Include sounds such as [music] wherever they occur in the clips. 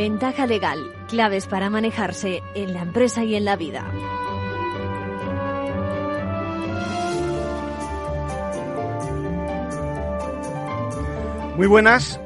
Ventaja legal, claves para manejarse en la empresa y en la vida. Muy buenas,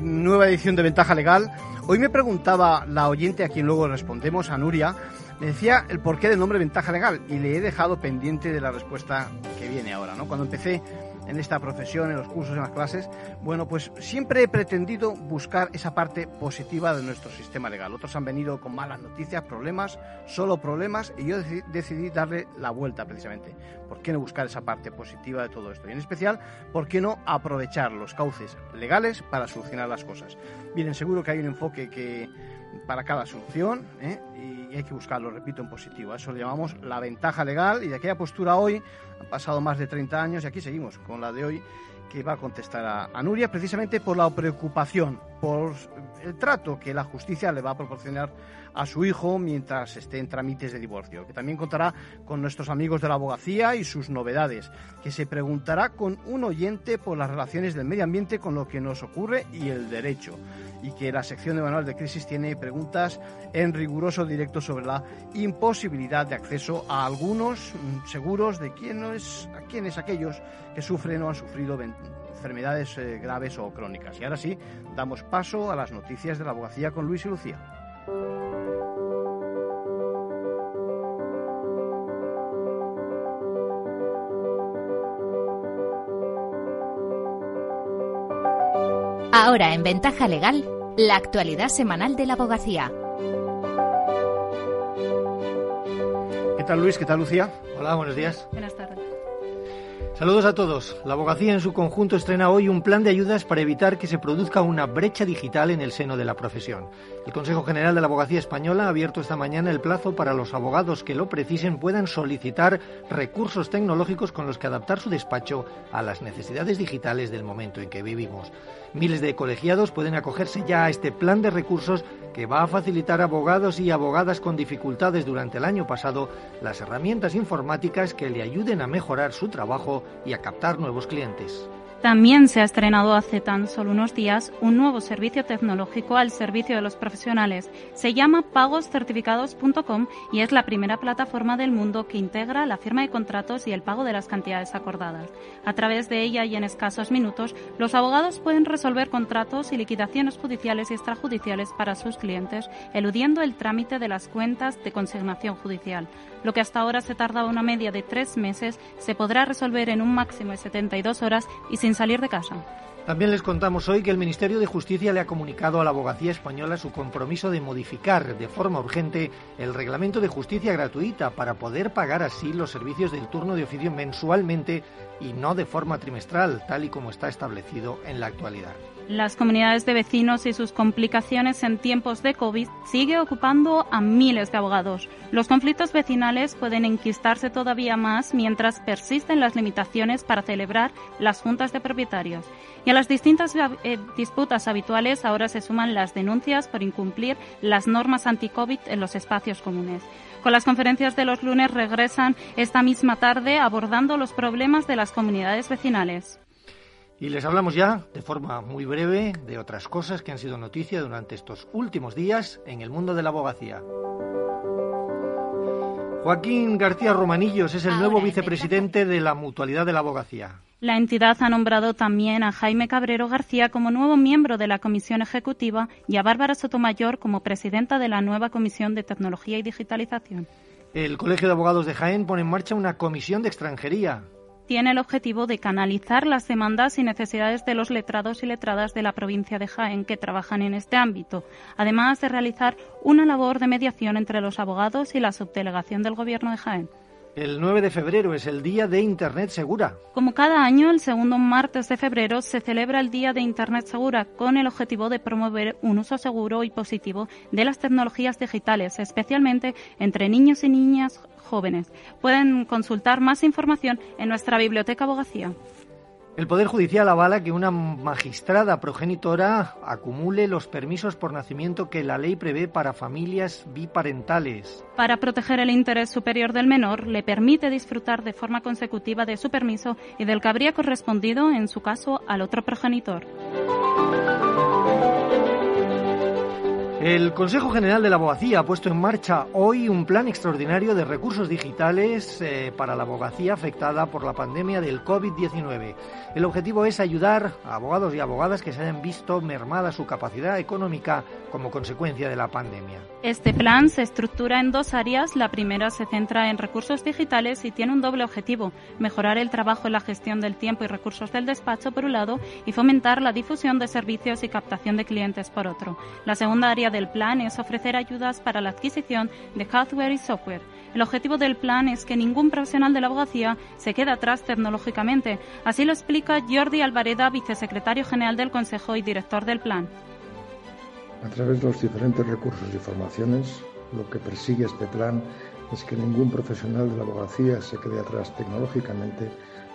nueva edición de Ventaja Legal. Hoy me preguntaba la oyente a quien luego respondemos, a Nuria, me decía el porqué del nombre Ventaja Legal y le he dejado pendiente de la respuesta que viene ahora. ¿no? Cuando empecé en esta profesión, en los cursos, en las clases, bueno, pues siempre he pretendido buscar esa parte positiva de nuestro sistema legal. Otros han venido con malas noticias, problemas, solo problemas, y yo decidí darle la vuelta precisamente. ¿Por qué no buscar esa parte positiva de todo esto? Y en especial, ¿por qué no aprovechar los cauces legales para solucionar las cosas? Miren, seguro que hay un enfoque que para cada solución ¿eh? y hay que buscarlo, repito, en positivo. eso le llamamos la ventaja legal y de aquella postura hoy han pasado más de 30 años y aquí seguimos con la de hoy que va a contestar a, Nuria precisamente por la preocupación, por el trato que la justicia le va a proporcionar a su hijo mientras esté en trámites de divorcio, que también contará con nuestros amigos de la abogacía y sus novedades, que se preguntará con un oyente por las relaciones del medio ambiente con lo que nos ocurre y el derecho y que la sección de manual de crisis tiene preguntas en riguroso directo sobre la imposibilidad de acceso a algunos seguros de quiénes, a quienes aquellos que sufren o han sufrido enfermedades eh, graves o crónicas. Y ahora sí, damos paso a las noticias de la abogacía con Luis y Lucía. Ahora en Ventaja Legal, la actualidad semanal de la abogacía. ¿Qué tal Luis? ¿Qué tal Lucía? Hola, buenos días. Buenas tardes. Saludos a todos. La abogacía en su conjunto estrena hoy un plan de ayudas para evitar que se produzca una brecha digital en el seno de la profesión. El Consejo General de la Abogacía Española ha abierto esta mañana el plazo para los abogados que lo precisen puedan solicitar recursos tecnológicos con los que adaptar su despacho a las necesidades digitales del momento en que vivimos. Miles de colegiados pueden acogerse ya a este plan de recursos que va a facilitar a abogados y abogadas con dificultades durante el año pasado las herramientas informáticas que le ayuden a mejorar su trabajo y a captar nuevos clientes. También se ha estrenado hace tan solo unos días un nuevo servicio tecnológico al servicio de los profesionales. Se llama pagoscertificados.com y es la primera plataforma del mundo que integra la firma de contratos y el pago de las cantidades acordadas. A través de ella y en escasos minutos, los abogados pueden resolver contratos y liquidaciones judiciales y extrajudiciales para sus clientes, eludiendo el trámite de las cuentas de consignación judicial. Lo que hasta ahora se tardaba una media de tres meses se podrá resolver en un máximo de 72 horas y sin salir de casa. También les contamos hoy que el Ministerio de Justicia le ha comunicado a la abogacía española su compromiso de modificar de forma urgente el reglamento de justicia gratuita para poder pagar así los servicios del turno de oficio mensualmente y no de forma trimestral, tal y como está establecido en la actualidad las comunidades de vecinos y sus complicaciones en tiempos de COVID sigue ocupando a miles de abogados. Los conflictos vecinales pueden enquistarse todavía más mientras persisten las limitaciones para celebrar las juntas de propietarios. Y a las distintas eh, disputas habituales ahora se suman las denuncias por incumplir las normas anti-COVID en los espacios comunes. Con las conferencias de los lunes regresan esta misma tarde abordando los problemas de las comunidades vecinales. Y les hablamos ya, de forma muy breve, de otras cosas que han sido noticia durante estos últimos días en el mundo de la abogacía. Joaquín García Romanillos es el nuevo vicepresidente de la Mutualidad de la Abogacía. La entidad ha nombrado también a Jaime Cabrero García como nuevo miembro de la Comisión Ejecutiva y a Bárbara Sotomayor como presidenta de la nueva Comisión de Tecnología y Digitalización. El Colegio de Abogados de Jaén pone en marcha una comisión de extranjería tiene el objetivo de canalizar las demandas y necesidades de los letrados y letradas de la provincia de Jaén que trabajan en este ámbito, además de realizar una labor de mediación entre los abogados y la subdelegación del Gobierno de Jaén. El 9 de febrero es el Día de Internet Segura. Como cada año, el segundo martes de febrero se celebra el Día de Internet Segura con el objetivo de promover un uso seguro y positivo de las tecnologías digitales, especialmente entre niños y niñas jóvenes. Pueden consultar más información en nuestra biblioteca abogacía. El Poder Judicial avala que una magistrada progenitora acumule los permisos por nacimiento que la ley prevé para familias biparentales. Para proteger el interés superior del menor, le permite disfrutar de forma consecutiva de su permiso y del que habría correspondido, en su caso, al otro progenitor. El Consejo General de la Abogacía ha puesto en marcha hoy un plan extraordinario de recursos digitales eh, para la abogacía afectada por la pandemia del COVID-19. El objetivo es ayudar a abogados y abogadas que se hayan visto mermada su capacidad económica como consecuencia de la pandemia. Este plan se estructura en dos áreas. La primera se centra en recursos digitales y tiene un doble objetivo, mejorar el trabajo en la gestión del tiempo y recursos del despacho por un lado y fomentar la difusión de servicios y captación de clientes por otro. La segunda área del plan es ofrecer ayudas para la adquisición de hardware y software. El objetivo del plan es que ningún profesional de la abogacía se quede atrás tecnológicamente. Así lo explica Jordi Alvareda, vicesecretario general del Consejo y director del plan. A través de los diferentes recursos y formaciones, lo que persigue este plan es que ningún profesional de la abogacía se quede atrás tecnológicamente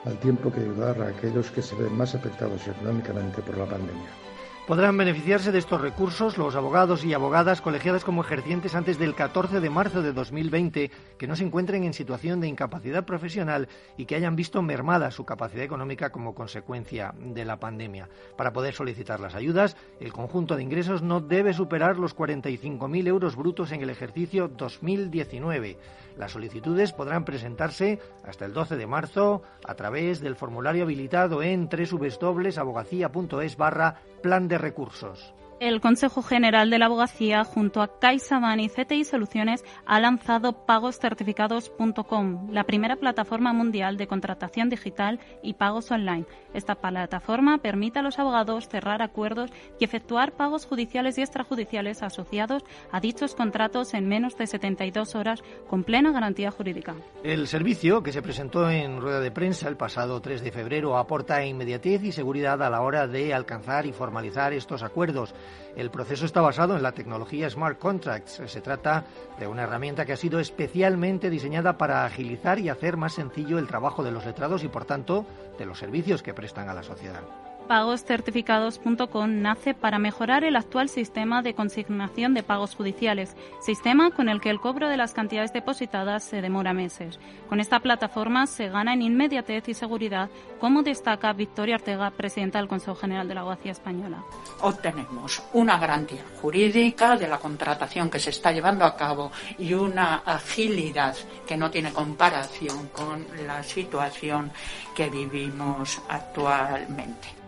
al tiempo que ayudar a aquellos que se ven más afectados económicamente por la pandemia. Podrán beneficiarse de estos recursos los abogados y abogadas colegiadas como ejercientes antes del 14 de marzo de 2020 que no se encuentren en situación de incapacidad profesional y que hayan visto mermada su capacidad económica como consecuencia de la pandemia. Para poder solicitar las ayudas, el conjunto de ingresos no debe superar los 45.000 euros brutos en el ejercicio 2019. Las solicitudes podrán presentarse hasta el 12 de marzo a través del formulario habilitado en www.abogacía.es barra plan de recursos. El Consejo General de la Abogacía, junto a CaixaBank y CTI Soluciones, ha lanzado pagoscertificados.com, la primera plataforma mundial de contratación digital y pagos online. Esta plataforma permite a los abogados cerrar acuerdos y efectuar pagos judiciales y extrajudiciales asociados a dichos contratos en menos de 72 horas con plena garantía jurídica. El servicio, que se presentó en rueda de prensa el pasado 3 de febrero, aporta inmediatez y seguridad a la hora de alcanzar y formalizar estos acuerdos. El proceso está basado en la tecnología Smart Contracts. Se trata de una herramienta que ha sido especialmente diseñada para agilizar y hacer más sencillo el trabajo de los letrados y, por tanto, de los servicios que prestan a la sociedad pagoscertificados.com nace para mejorar el actual sistema de consignación de pagos judiciales, sistema con el que el cobro de las cantidades depositadas se demora meses. Con esta plataforma se gana en inmediatez y seguridad, como destaca Victoria Ortega, presidenta del Consejo General de la Abogacía Española. Obtenemos una garantía jurídica de la contratación que se está llevando a cabo y una agilidad que no tiene comparación con la situación que vivimos actualmente.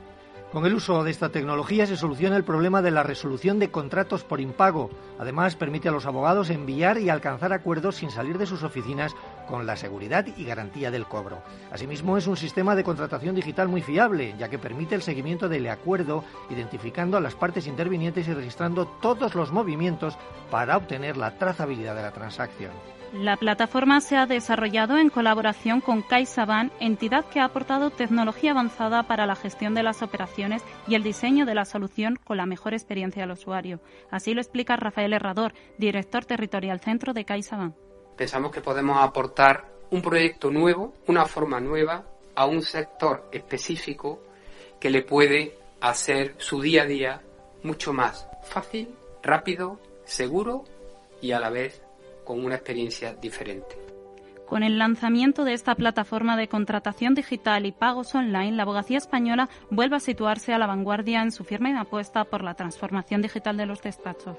Con el uso de esta tecnología se soluciona el problema de la resolución de contratos por impago. Además, permite a los abogados enviar y alcanzar acuerdos sin salir de sus oficinas con la seguridad y garantía del cobro. Asimismo, es un sistema de contratación digital muy fiable, ya que permite el seguimiento del acuerdo, identificando a las partes intervinientes y registrando todos los movimientos para obtener la trazabilidad de la transacción. La plataforma se ha desarrollado en colaboración con CaixaBank, entidad que ha aportado tecnología avanzada para la gestión de las operaciones y el diseño de la solución con la mejor experiencia del usuario. Así lo explica Rafael Herrador, director territorial centro de CaixaBank. Pensamos que podemos aportar un proyecto nuevo, una forma nueva a un sector específico que le puede hacer su día a día mucho más fácil, rápido, seguro y a la vez con una experiencia diferente. Con el lanzamiento de esta plataforma de contratación digital y pagos online, la abogacía española vuelve a situarse a la vanguardia en su firme apuesta por la transformación digital de los despachos.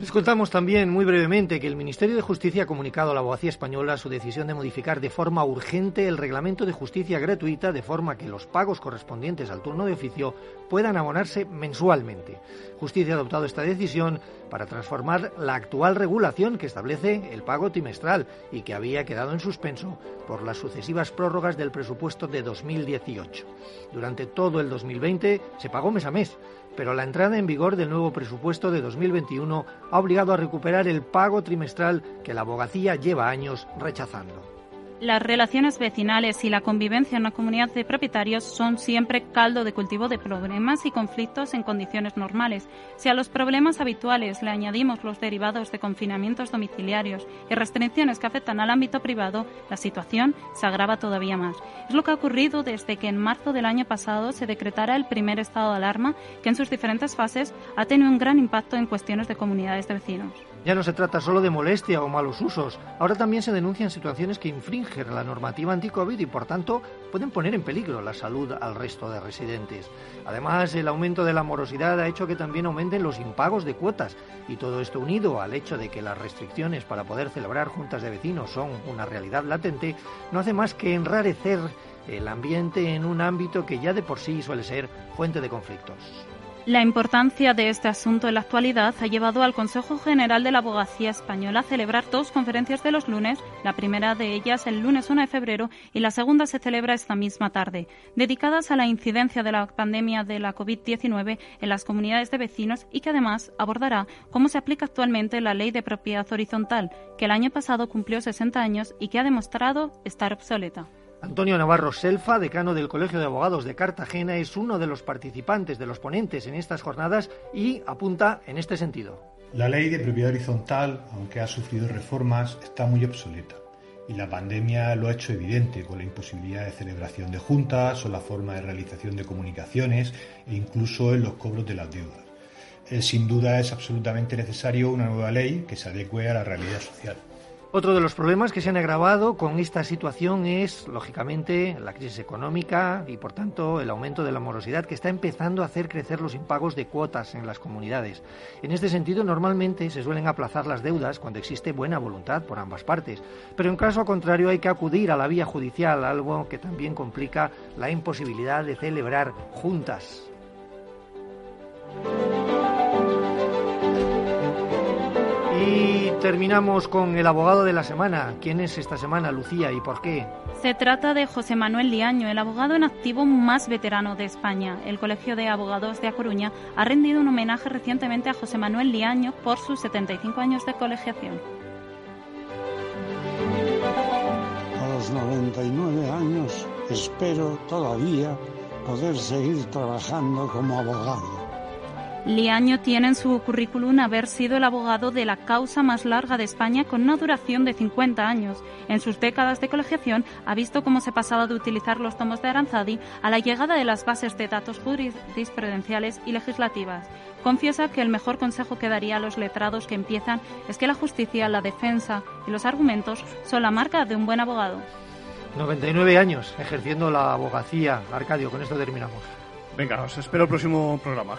Les contamos también muy brevemente que el Ministerio de Justicia ha comunicado a la abogacía española su decisión de modificar de forma urgente el reglamento de justicia gratuita de forma que los pagos correspondientes al turno de oficio puedan abonarse mensualmente. Justicia ha adoptado esta decisión para transformar la actual regulación que establece el pago trimestral y que había quedado en suspenso por las sucesivas prórrogas del presupuesto de 2018. Durante todo el 2020 se pagó mes a mes pero la entrada en vigor del nuevo presupuesto de 2021 ha obligado a recuperar el pago trimestral que la abogacía lleva años rechazando. Las relaciones vecinales y la convivencia en una comunidad de propietarios son siempre caldo de cultivo de problemas y conflictos en condiciones normales. Si a los problemas habituales le añadimos los derivados de confinamientos domiciliarios y restricciones que afectan al ámbito privado, la situación se agrava todavía más. Es lo que ha ocurrido desde que en marzo del año pasado se decretara el primer estado de alarma, que en sus diferentes fases ha tenido un gran impacto en cuestiones de comunidades de vecinos. Ya no se trata solo de molestia o malos usos, ahora también se denuncian situaciones que infringen la normativa anti-COVID y por tanto pueden poner en peligro la salud al resto de residentes. Además, el aumento de la morosidad ha hecho que también aumenten los impagos de cuotas y todo esto unido al hecho de que las restricciones para poder celebrar juntas de vecinos son una realidad latente, no hace más que enrarecer el ambiente en un ámbito que ya de por sí suele ser fuente de conflictos. La importancia de este asunto en la actualidad ha llevado al Consejo General de la Abogacía Española a celebrar dos conferencias de los lunes, la primera de ellas el lunes 1 de febrero y la segunda se celebra esta misma tarde, dedicadas a la incidencia de la pandemia de la COVID-19 en las comunidades de vecinos y que además abordará cómo se aplica actualmente la Ley de Propiedad Horizontal, que el año pasado cumplió 60 años y que ha demostrado estar obsoleta. Antonio Navarro Selfa, decano del Colegio de Abogados de Cartagena, es uno de los participantes, de los ponentes en estas jornadas y apunta en este sentido. La ley de propiedad horizontal, aunque ha sufrido reformas, está muy obsoleta. Y la pandemia lo ha hecho evidente con la imposibilidad de celebración de juntas o la forma de realización de comunicaciones e incluso en los cobros de las deudas. Eh, sin duda es absolutamente necesario una nueva ley que se adecue a la realidad social. Otro de los problemas que se han agravado con esta situación es, lógicamente, la crisis económica y, por tanto, el aumento de la morosidad que está empezando a hacer crecer los impagos de cuotas en las comunidades. En este sentido, normalmente se suelen aplazar las deudas cuando existe buena voluntad por ambas partes, pero en caso contrario hay que acudir a la vía judicial, algo que también complica la imposibilidad de celebrar juntas. Y terminamos con el abogado de la semana. ¿Quién es esta semana, Lucía, y por qué? Se trata de José Manuel Liaño, el abogado en activo más veterano de España. El Colegio de Abogados de A Coruña ha rendido un homenaje recientemente a José Manuel Liaño por sus 75 años de colegiación. A los 99 años espero todavía poder seguir trabajando como abogado Liaño tiene en su currículum haber sido el abogado de la causa más larga de España con una duración de 50 años. En sus décadas de colegiación ha visto cómo se pasaba de utilizar los tomos de Aranzadi a la llegada de las bases de datos jurisprudenciales y legislativas. Confiesa que el mejor consejo que daría a los letrados que empiezan es que la justicia, la defensa y los argumentos son la marca de un buen abogado. 99 años ejerciendo la abogacía. Arcadio, con esto terminamos. Venga, os espero el próximo programa.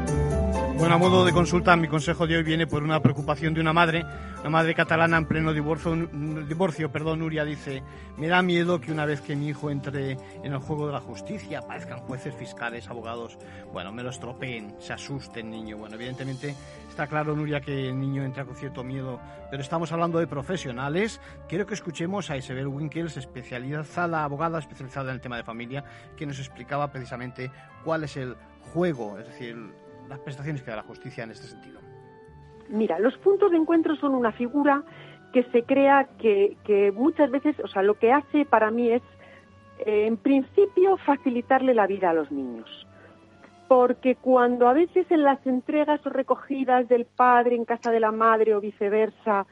Bueno, a modo de consulta, mi consejo de hoy viene por una preocupación de una madre, una madre catalana en pleno divorcio, divorcio, perdón, Nuria dice, me da miedo que una vez que mi hijo entre en el juego de la justicia, aparezcan jueces, fiscales, abogados, bueno, me lo estropeen, se asuste el niño. Bueno, evidentemente está claro, Nuria, que el niño entra con cierto miedo, pero estamos hablando de profesionales. Quiero que escuchemos a Isabel Winkels, especializada, abogada especializada en el tema de familia, que nos explicaba precisamente cuál es el juego, es decir, las prestaciones que da la justicia en este sentido? Mira, los puntos de encuentro son una figura que se crea que, muchas veces, o sea, lo que hace para mí es, eh, en principio, facilitarle la vida a los niños. Porque cuando a veces en las entregas o recogidas del padre en casa de la madre o viceversa,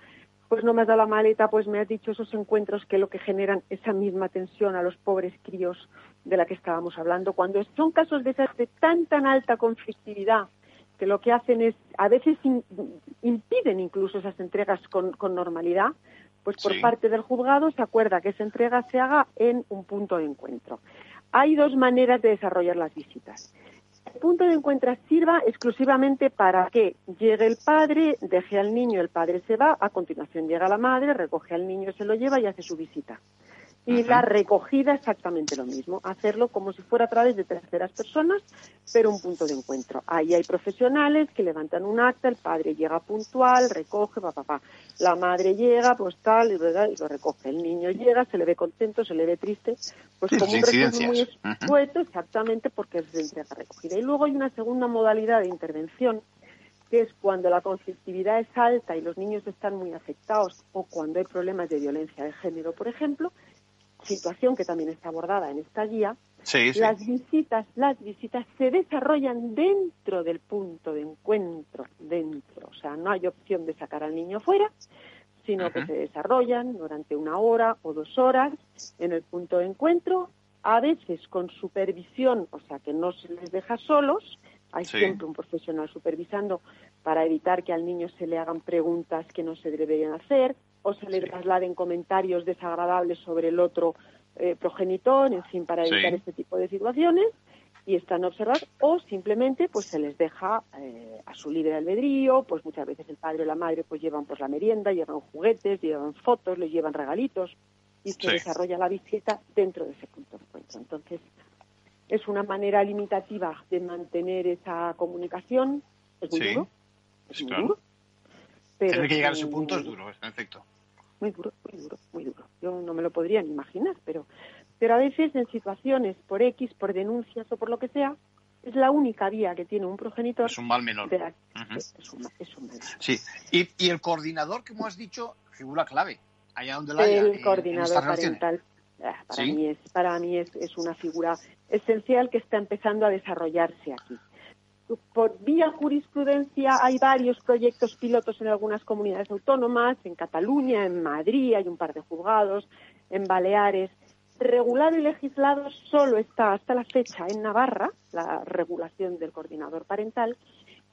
pues no me has dado la maleta, pues me has dicho esos encuentros que lo que generan esa misma tensión a los pobres críos de la que estábamos hablando, cuando son casos de esas de tan tan alta conflictividad que lo que hacen es, a veces impiden incluso esas entregas con, normalidad, pues por parte del juzgado se acuerda que esa entrega se haga en un punto de encuentro. Hay dos maneras de desarrollar las visitas. El punto de encuentro sirva exclusivamente para que llegue el padre, deje al niño, el padre se va, a continuación llega la madre, recoge al niño, se lo lleva y hace su visita. Y la recogida exactamente lo mismo, hacerlo como si fuera a través de terceras personas, pero un punto de encuentro. Ahí hay profesionales que levantan un acta, el padre llega puntual, recoge, papá, papá. La madre llega, pues tal, y, lo recoge. El niño llega, se le ve contento, se le ve triste, pues como un recurso muy expuesto, exactamente porque es de entrega recogida. Y luego hay una segunda modalidad de intervención que es cuando la conflictividad es alta y los niños están muy afectados o cuando hay problemas de violencia de género, por ejemplo, situación que también está abordada en esta guía, las visitas, las visitas se desarrollan dentro del punto de encuentro, dentro, o sea, no hay opción de sacar al niño fuera, sino que se desarrollan durante una hora o dos horas en el punto de encuentro, a veces con supervisión, o sea, que no se les deja solos, hay siempre un profesional supervisando para evitar que al niño se le hagan preguntas que no se deberían hacer o se le trasladen comentarios desagradables sobre el otro eh, progenitor, en fin, para evitar este tipo de situaciones y están observados o simplemente pues se les deja eh, a su libre albedrío, pues muchas veces el padre o la madre pues llevan pues la merienda, llevan juguetes, llevan fotos, les llevan regalitos y se desarrolla la visita dentro de ese punto de encuentro. Entonces, es una manera limitativa de mantener esa comunicación. Es muy duro. Es duro. Pero Tener que llegar a ese punto es duro, en efecto. Muy duro, muy duro, muy duro. Yo no me lo podría ni imaginar, pero, pero a veces en situaciones por X, por denuncias o por lo que sea, es la única vía que tiene un progenitor. Es un mal menor. es, un, menor. Sí. Y, y, el coordinador, como has dicho, figura clave. Allá donde la El coordinador parental. Ah, para mí, es, para mí es, es una figura esencial que está empezando a desarrollarse aquí. Por vía jurisprudencia hay varios proyectos pilotos en algunas comunidades autónomas, en Cataluña, en Madrid, hay un par de juzgados, en Baleares. Regulado y legislado solo está hasta la fecha en Navarra, la regulación del coordinador parental,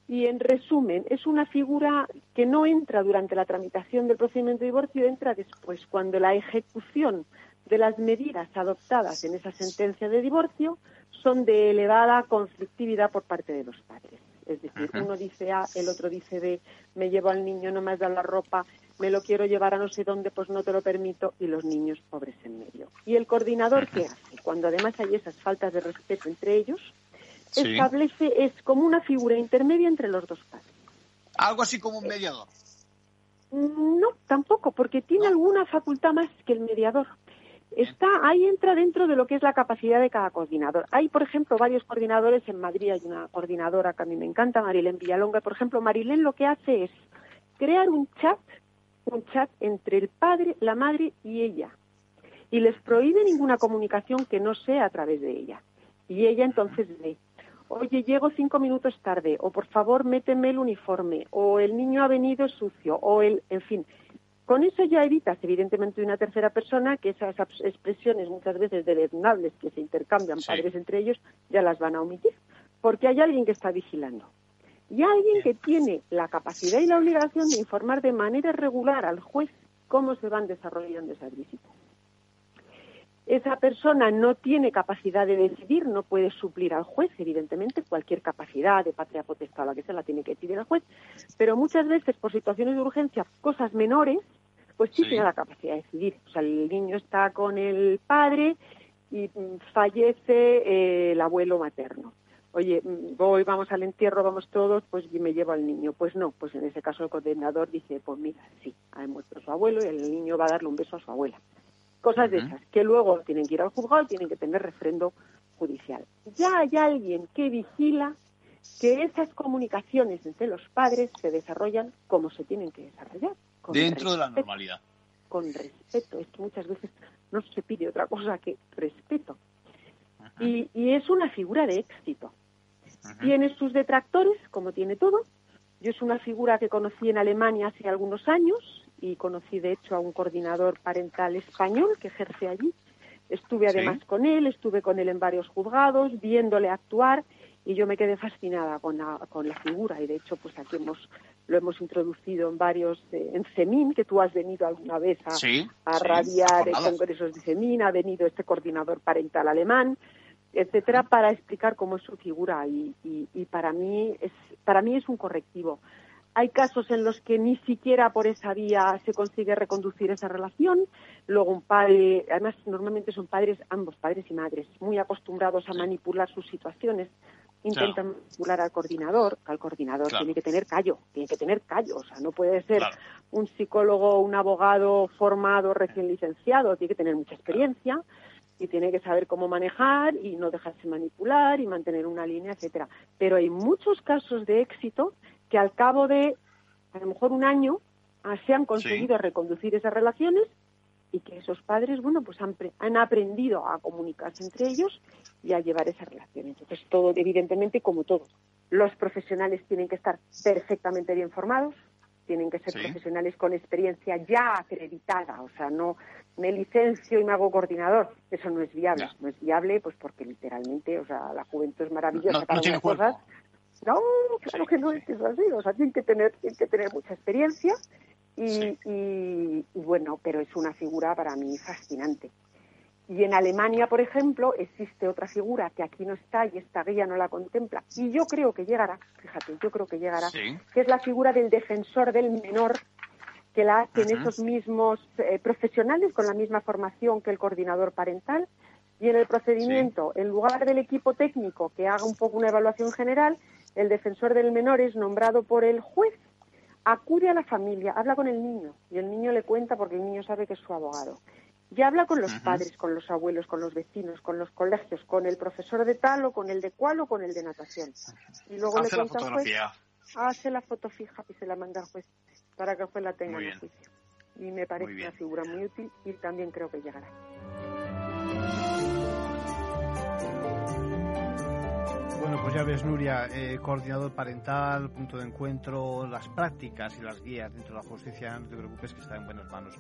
y en resumen, es una figura que no entra durante la tramitación del procedimiento de divorcio, entra después, cuando la ejecución de las medidas adoptadas en esa sentencia de divorcio son de elevada conflictividad por parte de los padres. Es decir, uno dice A, el otro dice B, me llevo al niño, no me has dado la ropa, me lo quiero llevar a no sé dónde, pues no te lo permito, y los niños pobres en medio. ¿Y el coordinador qué hace? Cuando además hay esas faltas de respeto entre ellos, establece, es como una figura intermedia entre los dos padres. Algo así como un mediador. No, tampoco, porque tiene alguna facultad más que el mediador está ahí entra dentro de lo que es la capacidad de cada coordinador. Hay, por ejemplo, varios coordinadores en Madrid, hay una coordinadora que a mí me encanta, Marilén Villalonga, por ejemplo, Marilén lo que hace es crear un chat, un chat entre el padre, la madre y ella. Y les prohíbe ninguna comunicación que no sea a través de ella. Y ella entonces ve, oye, llego cinco minutos tarde, o por favor, méteme el uniforme, o el niño ha venido sucio, o el, en fin, con eso ya evitas, evidentemente, de una tercera persona que esas expresiones muchas veces deleznables que se intercambian padres entre ellos ya las van a omitir, porque hay alguien que está vigilando. Y alguien que tiene la capacidad y la obligación de informar de manera regular al juez cómo se van desarrollando esas visitas. Esa persona no tiene capacidad de decidir, no puede suplir al juez, evidentemente, cualquier capacidad de patria potestad, la que sea, la tiene que decidir al juez, pero muchas veces por situaciones de urgencia, cosas menores, pues sí, tiene la capacidad de decidir. O sea, el niño está con el padre y mm, fallece eh, el abuelo materno. Oye, mm, voy, vamos al entierro, vamos todos, pues me llevo al niño. Pues no, pues en ese caso el condenador dice, pues mira, sí, ha muerto su abuelo y el niño va a darle un beso a su abuela. Cosas de esas, que luego tienen que ir al juzgado y tienen que tener refrendo judicial. Ya hay alguien que vigila que esas comunicaciones entre los padres se desarrollan como se tienen que desarrollar. Dentro de la normalidad. Con respeto. Es que muchas veces no se pide otra cosa que respeto. Y, es una figura de éxito. Tiene sus detractores, como tiene todo. Yo es una figura que conocí en Alemania hace algunos años y conocí de hecho a un coordinador parental español que ejerce allí. Estuve además con él, estuve con él en varios juzgados, viéndole actuar y yo me quedé fascinada con la, con la figura. Y de hecho pues aquí hemos lo hemos introducido en varios eh, en CEMIN que tú has venido alguna vez a, a radiar en congresos de CEMIN ha venido este coordinador parental alemán etcétera para explicar cómo es su figura. Y, y, y para mí es para mí es un correctivo hay casos en los que ni siquiera por esa vía se consigue reconducir esa relación. Luego un padre, además normalmente son padres, ambos padres y madres, muy acostumbrados a manipular sus situaciones. Intentan manipular al coordinador, al coordinador tiene que tener callo, tiene que tener callo, o sea, no puede ser un psicólogo, un abogado formado, recién licenciado, tiene que tener mucha experiencia y tiene que saber cómo manejar y no dejarse manipular y mantener una línea, etcétera. Pero hay muchos casos de éxito que al cabo de a lo mejor un año ah, se han conseguido reconducir esas relaciones y que esos padres, bueno, pues han, han, aprendido a comunicarse entre ellos y a llevar esas relaciones. Entonces, todo, evidentemente, como todo, los profesionales tienen que estar perfectamente bien formados, tienen que ser profesionales con experiencia ya acreditada, o sea, no me licencio y me hago coordinador, eso no es viable, no, es viable pues porque literalmente, o sea, la juventud es maravillosa para no cosas. No, claro que no es así, o sea, tienen que tener, tienen que tener mucha experiencia y, y, bueno, pero es una figura para mí fascinante. Y en Alemania, por ejemplo, existe otra figura que aquí no está y esta guía no la contempla. Y yo creo que llegará, fíjate, yo creo que llegará, que es la figura del defensor del menor, que la hacen esos mismos eh, profesionales con la misma formación que el coordinador parental. Y en el procedimiento, en lugar del equipo técnico que haga un poco una evaluación general, el defensor del menor es nombrado por el juez, acude a la familia, habla con el niño y el niño le cuenta porque el niño sabe que es su abogado ya habla con los padres, con los abuelos, con los vecinos, con los colegios, con el profesor de tal o con el de cual o con el de natación. Y luego le cuenta al juez, hace la foto fija y se la manda al juez para que el juez la tenga en juicio. Y me parece una figura muy útil y también creo que llegará. Bueno, pues ya ves, Nuria, eh, coordinador parental, punto de encuentro, las prácticas y las guías dentro de la justicia, no te preocupes que está en buenas manos.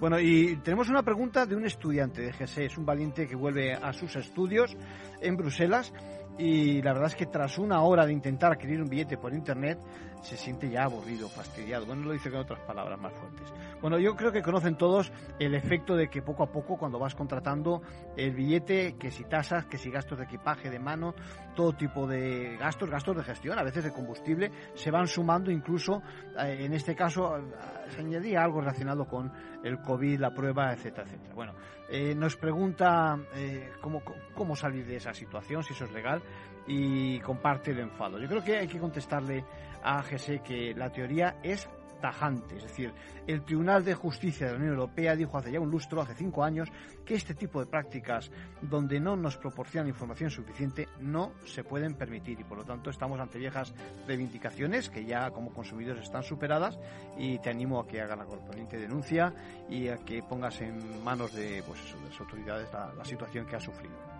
Bueno, y tenemos una pregunta de un estudiante de GSE, es un valiente que vuelve a sus estudios en Bruselas y la verdad es que tras una hora de intentar adquirir un billete por internet se siente ya aburrido, fastidiado. Bueno, lo dice con otras palabras más fuertes. Bueno, yo creo que conocen todos el efecto de que poco a poco cuando vas contratando el billete, que si tasas, que si gastos de equipaje, de mano, todo tipo de gastos, gastos de gestión, a veces de combustible, se van sumando incluso, eh, en este caso, se añadía algo relacionado con el COVID, la prueba, etcétera, etcétera. Bueno, eh, nos pregunta eh, cómo, cómo salir de esa situación, si eso es legal, y comparte el enfado. Yo creo que hay que contestarle a AGS que la teoría es tajante. Es decir, el Tribunal de Justicia de la Unión Europea dijo hace ya un lustro, hace cinco años, que este tipo de prácticas donde no nos proporcionan información suficiente no se pueden permitir y por lo tanto estamos ante viejas reivindicaciones que ya como consumidores están superadas y te animo a que hagas la correspondiente denuncia y a que pongas en manos de, pues de las autoridades la situación que has sufrido.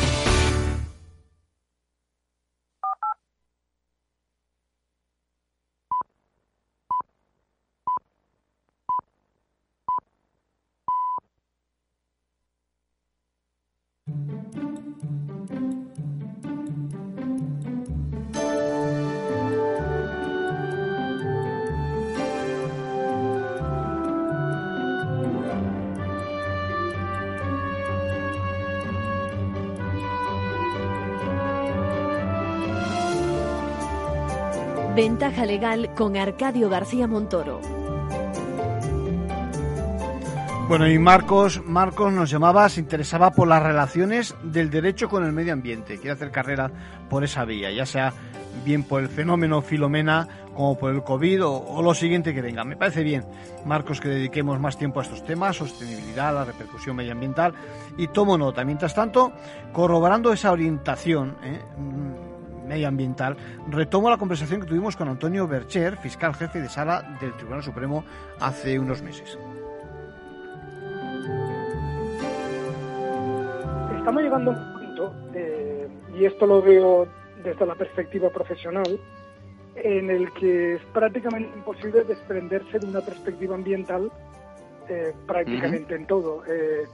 Ventaja legal con Arcadio García Montoro. Bueno, y Marcos, Marcos nos llamaba, se interesaba por las relaciones del derecho con el medio ambiente. Quiere hacer carrera por esa vía, ya sea bien por el fenómeno Filomena como por el COVID o, lo siguiente que venga. Me parece bien, Marcos, que dediquemos más tiempo a estos temas, sostenibilidad, la repercusión medioambiental y tomo nota. Mientras tanto, corroborando esa orientación ¿eh? Medioambiental, retomo la conversación que tuvimos con Antonio Bercher, fiscal jefe de sala del Tribunal Supremo, hace unos meses. estamos llegando a un punto, eh, y esto lo veo desde la perspectiva profesional, en el que es prácticamente imposible desprenderse de una perspectiva ambiental eh, prácticamente en todo. Eh,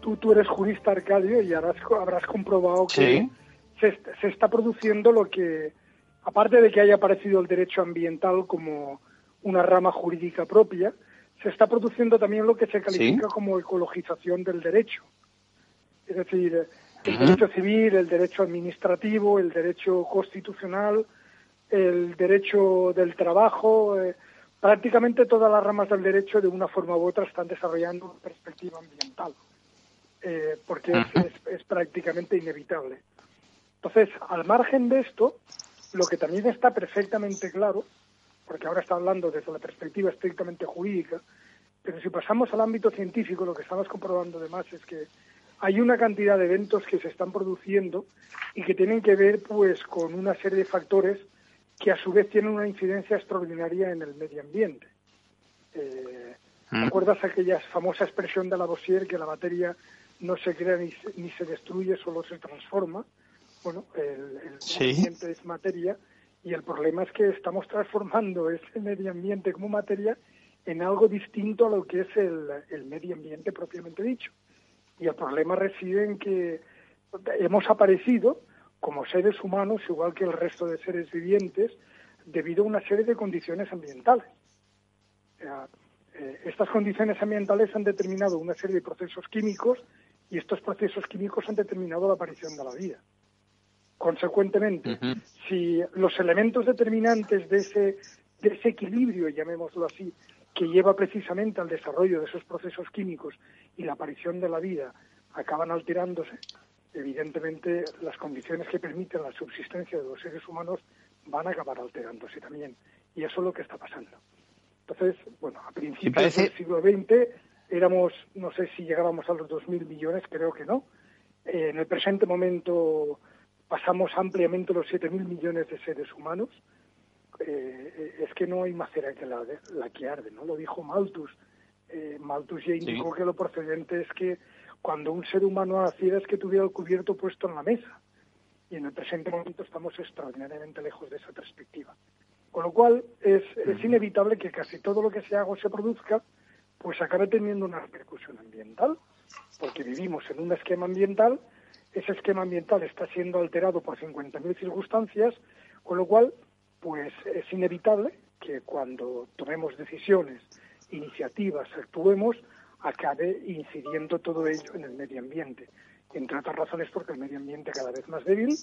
tú, tú eres jurista, Arcadio, y habrás, habrás comprobado que se, se, está produciendo lo que, aparte de que haya aparecido el derecho ambiental como una rama jurídica propia, se está produciendo también lo que se califica como ecologización del derecho. Es decir, el derecho civil, el derecho administrativo, el derecho constitucional, el derecho del trabajo, eh, prácticamente todas las ramas del derecho de una forma u otra están desarrollando una perspectiva ambiental, eh, porque es, prácticamente inevitable. Entonces, al margen de esto, lo que también está perfectamente claro, porque ahora está hablando desde la perspectiva estrictamente jurídica, pero si pasamos al ámbito científico, lo que estamos comprobando además es que hay una cantidad de eventos que se están produciendo y que tienen que ver pues con una serie de factores que a su vez tienen una incidencia extraordinaria en el medio ambiente. Eh, mm. ¿Recuerdas aquella famosa expresión de Lavoisier que la materia no se crea ni, se destruye, solo se transforma? Bueno, el, medio ambiente es materia y el problema es que estamos transformando ese medio ambiente como materia en algo distinto a lo que es el medio ambiente propiamente dicho. Y el problema reside en que hemos aparecido como seres humanos, igual que el resto de seres vivientes, debido a una serie de condiciones ambientales. Eh, estas condiciones ambientales han determinado una serie de procesos químicos y estos procesos químicos han determinado la aparición de la vida. Consecuentemente, si los elementos determinantes de ese, de ese equilibrio, llamémoslo así, que lleva precisamente al desarrollo de esos procesos químicos y la aparición de la vida acaban alterándose, evidentemente las condiciones que permiten la subsistencia de los seres humanos van a acabar alterándose también. Y eso es lo que está pasando. Entonces, bueno, a principios del siglo XX éramos, no sé si llegábamos a los 2.000 millones, creo que no. Eh, en el presente momento pasamos ampliamente los 7.000 millones de seres humanos eh, es que no hay más cera que la, la que arde, ¿no? Lo dijo Malthus. Eh, Malthus ya indicó que lo procedente es que cuando un ser humano naciera es que tuviera el cubierto puesto en la mesa. Y en el presente momento estamos extraordinariamente lejos de esa perspectiva. Con lo cual es, es inevitable que casi todo lo que se haga o se produzca pues acabe teniendo una repercusión ambiental, porque vivimos en un esquema ambiental, ese esquema ambiental está siendo alterado por 50.000 circunstancias, con lo cual pues es inevitable que cuando tomemos decisiones, iniciativas, actuemos, acabe incidiendo todo ello en el medio ambiente. Entre otras razones porque el medio ambiente cada vez más débil,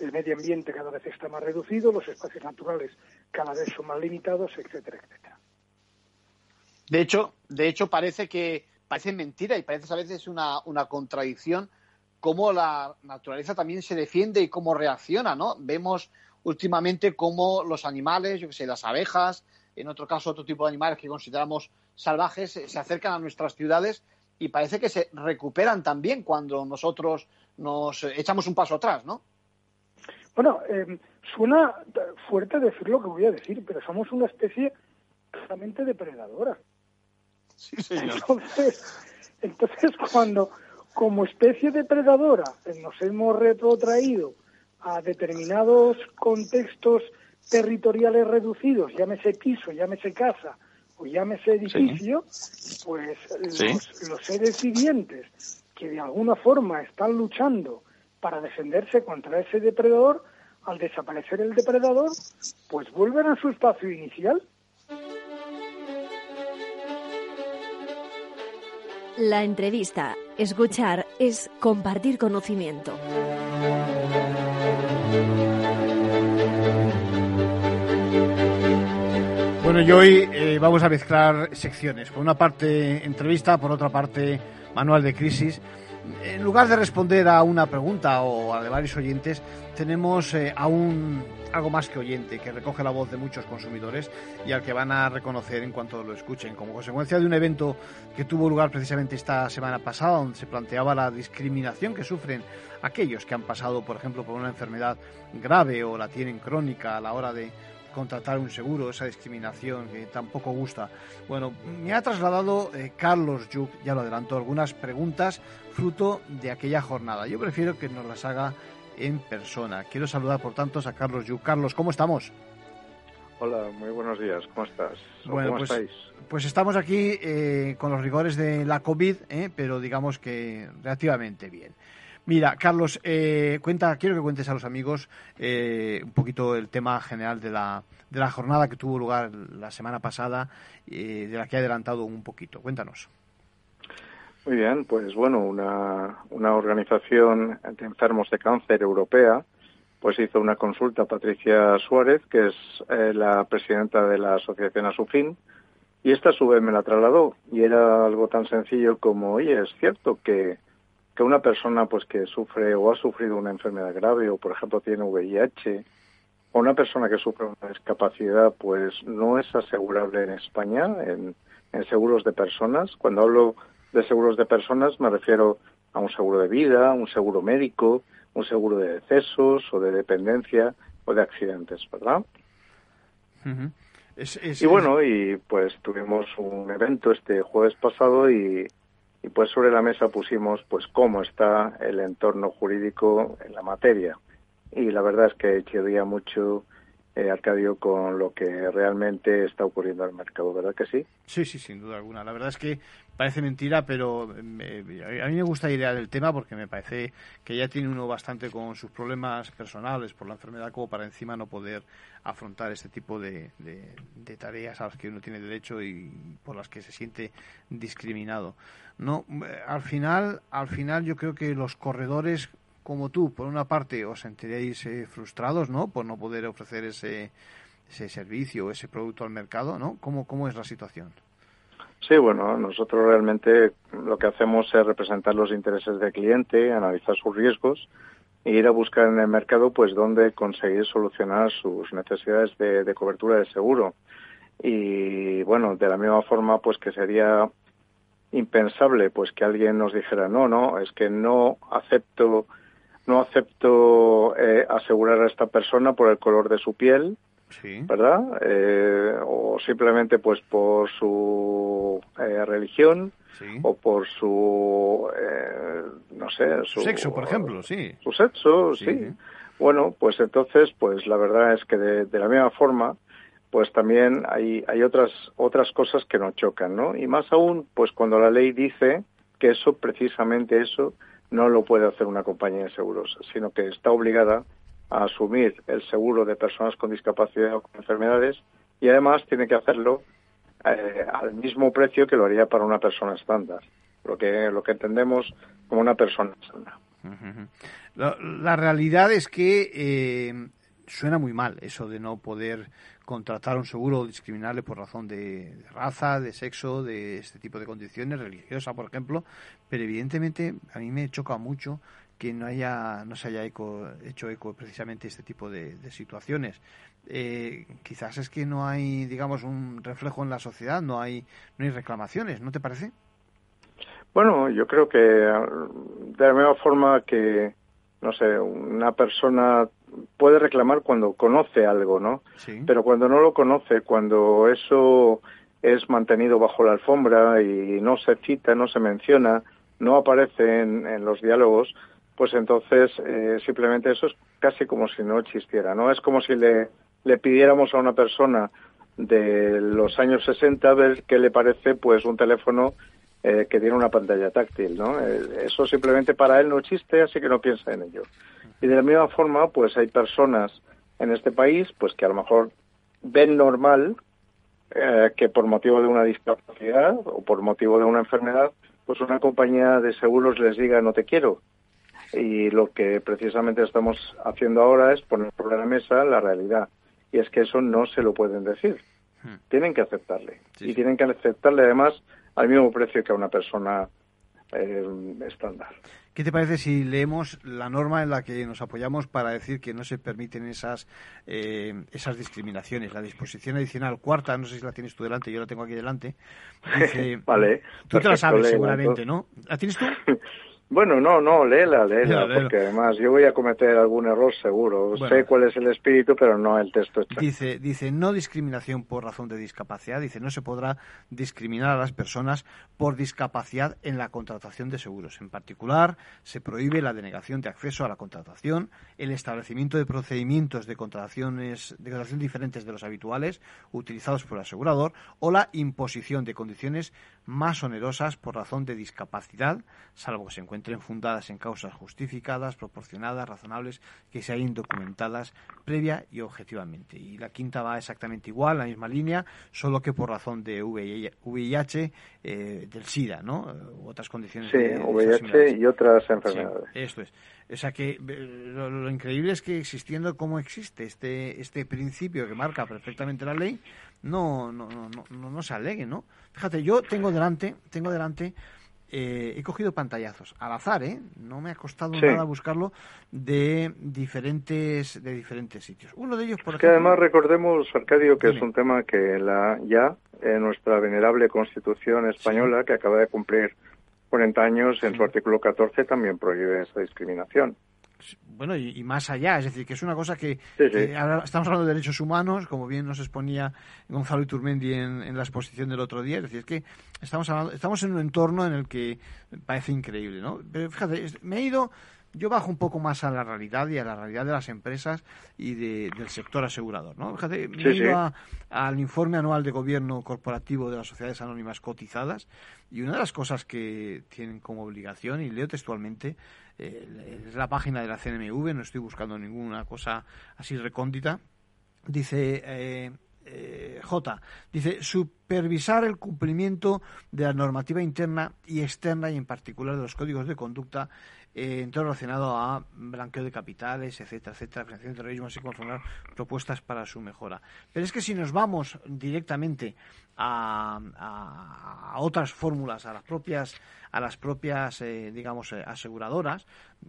el medio ambiente cada vez está más reducido, los espacios naturales cada vez son más limitados, etcétera, etcétera. De hecho, de hecho parece que parece mentira y parece a veces una, una contradicción cómo la naturaleza también se defiende y cómo reacciona, ¿no? Vemos últimamente cómo los animales, yo que sé, las abejas, en otro caso otro tipo de animales que consideramos salvajes, se acercan a nuestras ciudades y parece que se recuperan también cuando nosotros nos echamos un paso atrás, ¿no? Bueno, eh, suena fuerte decir lo que voy a decir, pero somos una especie claramente depredadora. Sí, señor. Entonces, entonces cuando como especie depredadora nos hemos retrotraído a determinados contextos territoriales reducidos, llámese piso, llámese casa o llámese edificio, pues los, seres vivientes que de alguna forma están luchando para defenderse contra ese depredador, al desaparecer el depredador, pues vuelven a su espacio inicial. La entrevista, escuchar, es compartir conocimiento. Bueno, y hoy eh, vamos a mezclar secciones. Por una parte, entrevista, por otra parte, manual de crisis. En lugar de responder a una pregunta o a de varios oyentes, tenemos eh, algo más que oyente, que recoge la voz de muchos consumidores y al que van a reconocer en cuanto lo escuchen. Como consecuencia de un evento que tuvo lugar precisamente esta semana pasada, donde se planteaba la discriminación que sufren aquellos que han pasado, por ejemplo, por una enfermedad grave o la tienen crónica a la hora de contratar un seguro, esa discriminación que tampoco gusta. Bueno, me ha trasladado eh, Carlos Yuc, ya lo adelanto, algunas preguntas fruto de aquella jornada. Yo prefiero que nos las haga en persona. Quiero saludar, por tanto, a Carlos Yuc. Carlos, ¿cómo estamos? Hola, muy buenos días. ¿Cómo estás? Bueno, ¿Cómo pues, estáis? pues estamos aquí eh, con los rigores de la COVID, eh, pero digamos que relativamente bien. Mira, Carlos, eh, cuenta, quiero que cuentes a los amigos eh, un poquito el tema general de la, de la jornada que tuvo lugar la semana pasada, eh, de la que he adelantado un poquito. Cuéntanos. Muy bien, pues bueno, una, una organización de enfermos de cáncer europea pues hizo una consulta a Patricia Suárez, que es eh, la presidenta de la asociación Asufin, y esta a su vez me la trasladó. Y era algo tan sencillo como, oye, es cierto que, que una persona pues que sufre o ha sufrido una enfermedad grave o por ejemplo tiene VIH o una persona que sufre una discapacidad pues no es asegurable en España en, en seguros de personas. Cuando hablo de seguros de personas me refiero a un seguro de vida, un seguro médico, un seguro de decesos o de dependencia o de accidentes, ¿verdad? Ujú. Es- es- Y bueno, y pues tuvimos un evento este jueves pasado y, y pues sobre la mesa pusimos pues cómo está el entorno jurídico en la materia. Y la verdad es que chirría mucho eh, Arcadio con lo que realmente está ocurriendo en el mercado, ¿verdad que sí? Sí, sí, sin duda alguna. La verdad es que parece mentira, pero me- a mí me gusta idear el tema porque me parece que ya tiene uno bastante con sus problemas personales por la enfermedad como para encima no poder afrontar este tipo de, de- tareas a las que uno tiene derecho y por las que se siente discriminado. No, eh, al final, al final yo creo que los corredores como tú, por una parte, os sentiréis eh, frustrados, ¿no? Por no poder ofrecer ese, ese servicio o ese producto al mercado, ¿no? ¿Cómo, cómo es la situación? Sí, bueno, nosotros realmente lo que hacemos es representar los intereses del cliente, analizar sus riesgos e ir a buscar en el mercado pues dónde conseguir solucionar sus necesidades de, cobertura de seguro. Y bueno, de la misma forma pues que sería impensable pues que alguien nos dijera no, no, es que no acepto no acepto eh, asegurar a esta persona por el color de su piel, Sí. ¿verdad? Eh, o simplemente pues por su eh, religión o por su, eh, no sé, Su sexo, por ejemplo, sí. Su sexo, Sí. sí. Bueno, pues entonces, pues la verdad es que de, de la misma forma, pues también hay, hay otras, otras cosas que nos chocan, ¿no? Y más aún, pues cuando la ley dice que eso, precisamente eso, no lo puede hacer una compañía de seguros, sino que está obligada a asumir el seguro de personas con discapacidad o con enfermedades y además tiene que hacerlo eh, al mismo precio que lo haría para una persona estándar, lo que, lo que entendemos como una persona sana. Ujú. La, la realidad es que eh, suena muy mal eso de no poder contratar un seguro o discriminarle por razón de, de raza, de sexo, de este tipo de condiciones, religiosa, por ejemplo, pero evidentemente a mí me choca mucho que no haya no se haya eco- hecho eco precisamente este tipo de, de situaciones. Eh, quizás es que no hay, digamos, un reflejo en la sociedad, no hay no hay reclamaciones, ¿no te parece? Bueno, yo creo que de la misma forma que, no sé, una persona puede reclamar cuando conoce algo, ¿no? Sí. Pero cuando no lo conoce, cuando eso es mantenido bajo la alfombra y no se cita, no se menciona, no aparece en, en los diálogos, pues entonces eh, simplemente eso es casi como si no existiera, ¿no? Es como si le, le pidiéramos a una persona de los años 60 ver qué le parece pues un teléfono eh, que tiene una pantalla táctil, ¿no? Eh, eso simplemente para él no existe, así que no piensa en ello. Y de la misma forma, pues hay personas en este país, pues que a lo mejor ven normal eh, que por motivo de una discapacidad o por motivo de una enfermedad, pues una compañía de seguros les diga no te quiero. Y lo que precisamente estamos haciendo ahora es poner sobre la mesa la realidad. Y es que eso no se lo pueden decir. Tienen que aceptarle. y tienen que aceptarle además al mismo precio que a una persona eh, estándar. ¿Qué te parece si leemos la norma en la que nos apoyamos para decir que no se permiten esas eh, esas discriminaciones? La disposición adicional cuarta, no sé si la tienes tú delante, yo la tengo aquí delante. Dice, [laughs] vale. Tú te la sabes seguramente, ¿no? ¿La tienes tú? [laughs] Bueno, no, no, léela, léela, porque además yo voy a cometer algún error seguro. Sé cuál es el espíritu, pero no el texto. Dice, dice, no discriminación por razón de discapacidad. Dice, no se podrá discriminar a las personas por discapacidad en la contratación de seguros. En particular, se prohíbe la denegación de acceso a la contratación, el establecimiento de procedimientos de contrataciones, de contratación diferentes de los habituales utilizados por el asegurador o la imposición de condiciones más onerosas por razón de discapacidad, salvo que se encuentre encuentren fundadas en causas justificadas, proporcionadas, razonables, que se hayan documentadas previa y objetivamente. Y la quinta va exactamente igual, la misma línea, solo que por razón de VIH, eh, del SIDA, ¿no? U otras condiciones. Sí, VIH y otras enfermedades. esto es. O sea que eh, lo, increíble es que existiendo como existe este, este principio que marca perfectamente la ley, no, no, no, no, no se alegue, ¿no? Fíjate, yo tengo delante, tengo delante eh, he cogido pantallazos. Al azar, ¿eh? No me ha costado nada buscarlo de diferentes de diferentes sitios. Uno de ellos, por es que además recordemos, Arcadio, que es un tema que la ya en nuestra venerable Constitución española, que acaba de cumplir 40 años, en su artículo 14 también prohíbe esa discriminación bueno, y, más allá, es decir, que es una cosa que, estamos hablando de derechos humanos, como bien nos exponía Gonzalo Iturmendi en, en la exposición del otro día, es decir, es que estamos hablando, estamos en un entorno en el que parece increíble, ¿no? Pero fíjate, me he ido yo bajo un poco más a la realidad y a la realidad de las empresas y del sector asegurador. ¿no? Fíjate, me he ido al informe anual de gobierno corporativo de las sociedades anónimas cotizadas y una de las cosas que tienen como obligación, y leo textualmente, es la página de la CNMV, no estoy buscando ninguna cosa así recóndita, dice... Eh, eh, J. Dice, supervisar el cumplimiento de la normativa interna y externa y en particular de los códigos de conducta eh, en todo relacionado a blanqueo de capitales, etcétera, etcétera, financiación de terrorismo, así como formar propuestas para su mejora. Pero es que si nos vamos directamente a, otras fórmulas, a las propias, a las propias, eh, digamos, eh, aseguradoras,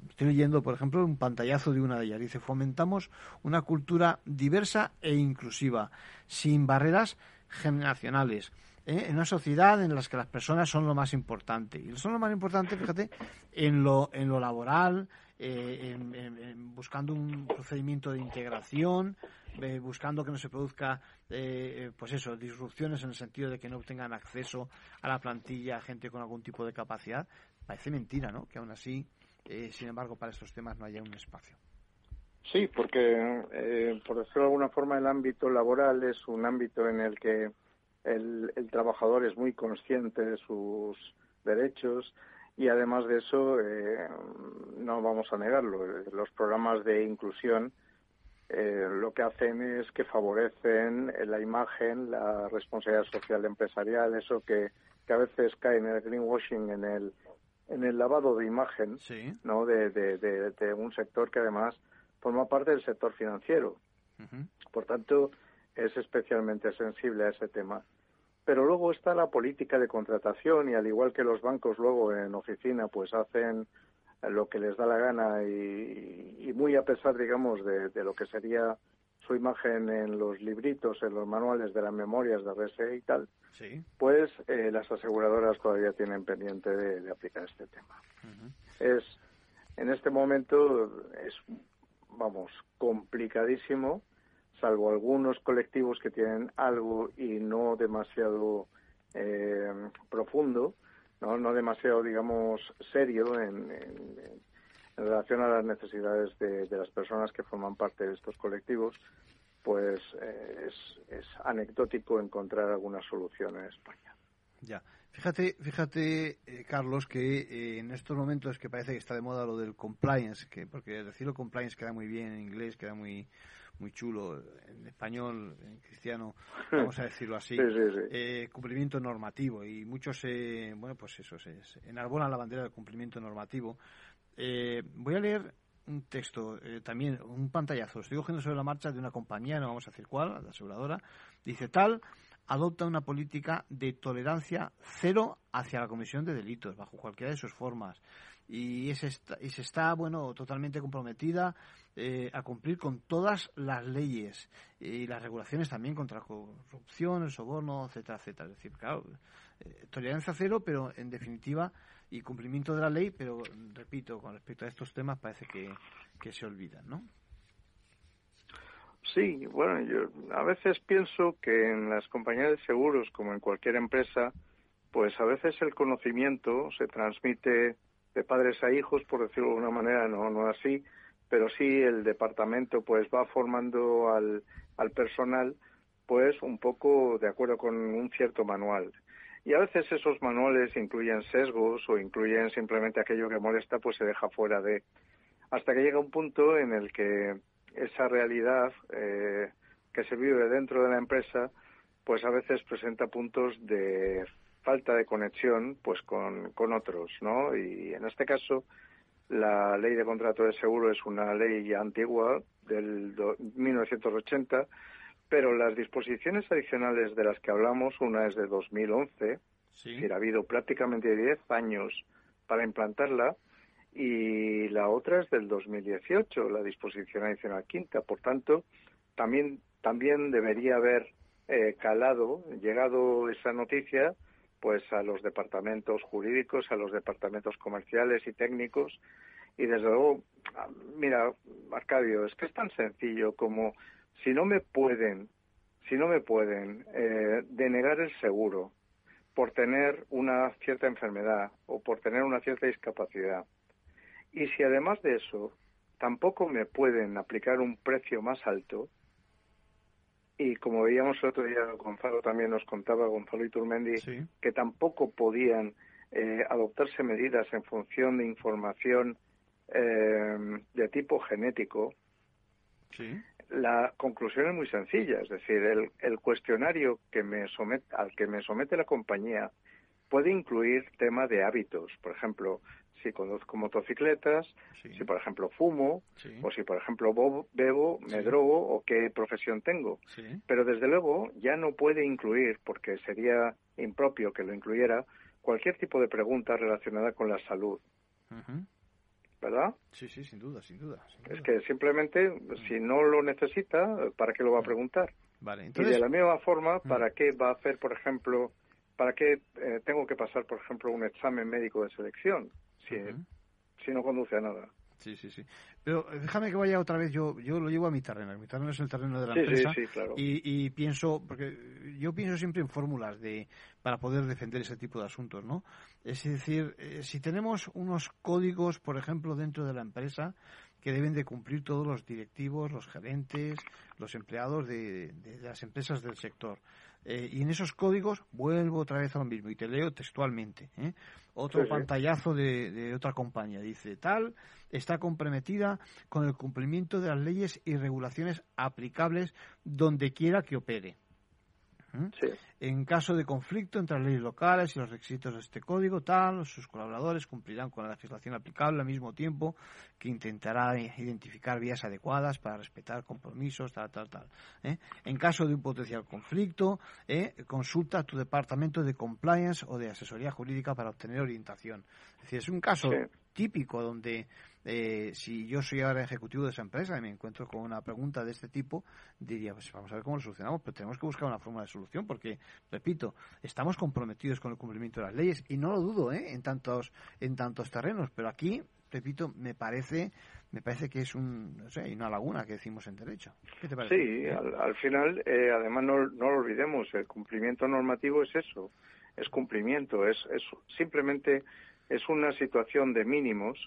estoy leyendo, por ejemplo, un pantallazo de una de ellas. Dice, fomentamos una cultura diversa e inclusiva, sin barreras generacionales ¿eh? en una sociedad en la que las personas son lo más importante. Y son lo más importante, fíjate, en lo, en lo laboral, eh, en, buscando un procedimiento de integración, eh, buscando que no se produzca, pues eso, disrupciones en el sentido de que no obtengan acceso a la plantilla gente con algún tipo de capacidad. Parece mentira, ¿no? Que aún así, sin embargo, para estos temas no haya un espacio. Sí, porque, por decirlo de alguna forma, el ámbito laboral es un ámbito en el que el, trabajador es muy consciente de sus derechos y además de eso, eh, no vamos a negarlo, los programas de inclusión eh, lo que hacen es que favorecen la imagen, la responsabilidad social empresarial, eso que, que a veces cae en el greenwashing, en el, en el lavado de imagen ¿no? De, de, de, un sector que además forma parte del sector financiero. Por tanto, es especialmente sensible a ese tema. Pero luego está la política de contratación y al igual que los bancos luego en oficina pues hacen lo que les da la gana y, muy a pesar, digamos, de, lo que sería su imagen en los libritos, en los manuales de las memorias de RSE y tal, pues eh, las aseguradoras todavía tienen pendiente de, aplicar este tema. Es en este momento es vamos complicadísimo salvo algunos colectivos que tienen algo y no demasiado eh, profundo, ¿no? no demasiado, digamos, serio en, relación a las necesidades de, las personas que forman parte de estos colectivos, pues eh, es, es, anecdótico encontrar alguna solución en España. Ya. Fíjate, fíjate eh, Carlos, que en estos momentos que parece que está de moda lo del compliance, que porque decirlo compliance queda muy bien en inglés, queda muy muy chulo, en español, en cristiano, [laughs] vamos a decirlo así, eh, cumplimiento normativo. Y muchos, eh, bueno, pues eso, se, enarbolan la bandera del cumplimiento normativo. Eh, voy a leer un texto, también un pantallazo, estoy cogiendo sobre la marcha de una compañía, no vamos a decir cuál, la aseguradora, dice tal, adopta una política de tolerancia cero hacia la comisión de delitos, bajo cualquiera de sus formas. Y, se está, bueno, totalmente comprometida eh, a cumplir con todas las leyes y las regulaciones también contra la corrupción, el soborno, etcétera, etcétera. Es decir, claro, eh, tolerancia cero, pero en definitiva, y cumplimiento de la ley, pero repito, con respecto a estos temas parece que, que se olvidan, ¿no? Sí, bueno, yo a veces pienso que en las compañías de seguros, como en cualquier empresa, pues a veces el conocimiento se transmite de padres a hijos, por decirlo de alguna manera, no, no así, pero sí el departamento pues va formando al, al personal pues un poco de acuerdo con un cierto manual. Y a veces esos manuales incluyen sesgos o incluyen simplemente aquello que molesta, pues se deja fuera de. Hasta que llega un punto en el que esa realidad eh, que se vive dentro de la empresa, pues a veces presenta puntos de falta de conexión pues con, con otros, ¿no? Y en este caso, la ley de contrato de seguro es una ley ya antigua del 1980, pero las disposiciones adicionales de las que hablamos, una es de 2011, sí. es decir, ha habido prácticamente 10 años para implantarla, y la otra es del 2018, la disposición adicional quinta. Por tanto, también, también debería haber eh, calado, llegado esa noticia, pues a los departamentos jurídicos, a los departamentos comerciales y técnicos. Y desde luego, ah, mira, Arcadio, es que es tan sencillo como si no me pueden, si no me pueden eh, denegar el seguro por tener una cierta enfermedad o por tener una cierta discapacidad, y si además de eso tampoco me pueden aplicar un precio más alto, y como veíamos el otro día, Gonzalo también nos contaba, Gonzalo Iturmendi, que tampoco podían eh, adoptarse medidas en función de información eh, de tipo genético, la conclusión es muy sencilla, es decir, el, el cuestionario que me somete, al que me somete la compañía puede incluir tema de hábitos, por ejemplo, si conduzco motocicletas, si por ejemplo fumo, o si por ejemplo bebo, me drogo o qué profesión tengo. Pero desde luego ya no puede incluir, porque sería impropio que lo incluyera, cualquier tipo de pregunta relacionada con la salud. ¿Verdad? Sí, sí, sin duda, sin duda, Es que simplemente, si no lo necesita, ¿para qué lo va a preguntar? Vale, entonces... Y de la misma forma, ¿para qué va a hacer, por ejemplo, para qué eh, tengo que pasar, por ejemplo, un examen médico de selección? Si, si no conduce a nada. Sí, sí, sí. Pero eh, déjame que vaya otra vez, yo, yo lo llevo a mi terreno, mi terreno es el terreno de la empresa. Sí, claro. y, y, pienso, porque yo pienso siempre en fórmulas de, para poder defender ese tipo de asuntos, ¿no? Es decir, eh, si tenemos unos códigos, por ejemplo, dentro de la empresa, que deben de cumplir todos los directivos, los gerentes, los empleados de, las empresas del sector. Eh, y en esos códigos vuelvo otra vez a lo mismo y te leo textualmente. ¿eh? Otro pantallazo de, de, otra compañía dice tal está comprometida con el cumplimiento de las leyes y regulaciones aplicables donde quiera que opere. En caso de conflicto entre las leyes locales y los requisitos de este código, tal, sus colaboradores cumplirán con la legislación aplicable al mismo tiempo que intentará identificar vías adecuadas para respetar compromisos, tal, tal, tal. ¿eh? En caso de un potencial conflicto, ¿eh? consulta a tu departamento de compliance o de asesoría jurídica para obtener orientación. Es decir, es un caso típico donde eh, si yo soy ahora ejecutivo de esa empresa y me encuentro con una pregunta de este tipo, diría, pues vamos a ver cómo lo solucionamos, pero tenemos que buscar una forma de solución porque, repito, estamos comprometidos con el cumplimiento de las leyes y no lo dudo ¿eh? en, tantos, en tantos terrenos, pero aquí repito, me parece, me parece que es un, no sé, una laguna que decimos en derecho. Sí, al, final, eh, además no, no lo olvidemos, el cumplimiento normativo es eso, es cumplimiento, es, es simplemente es una situación de mínimos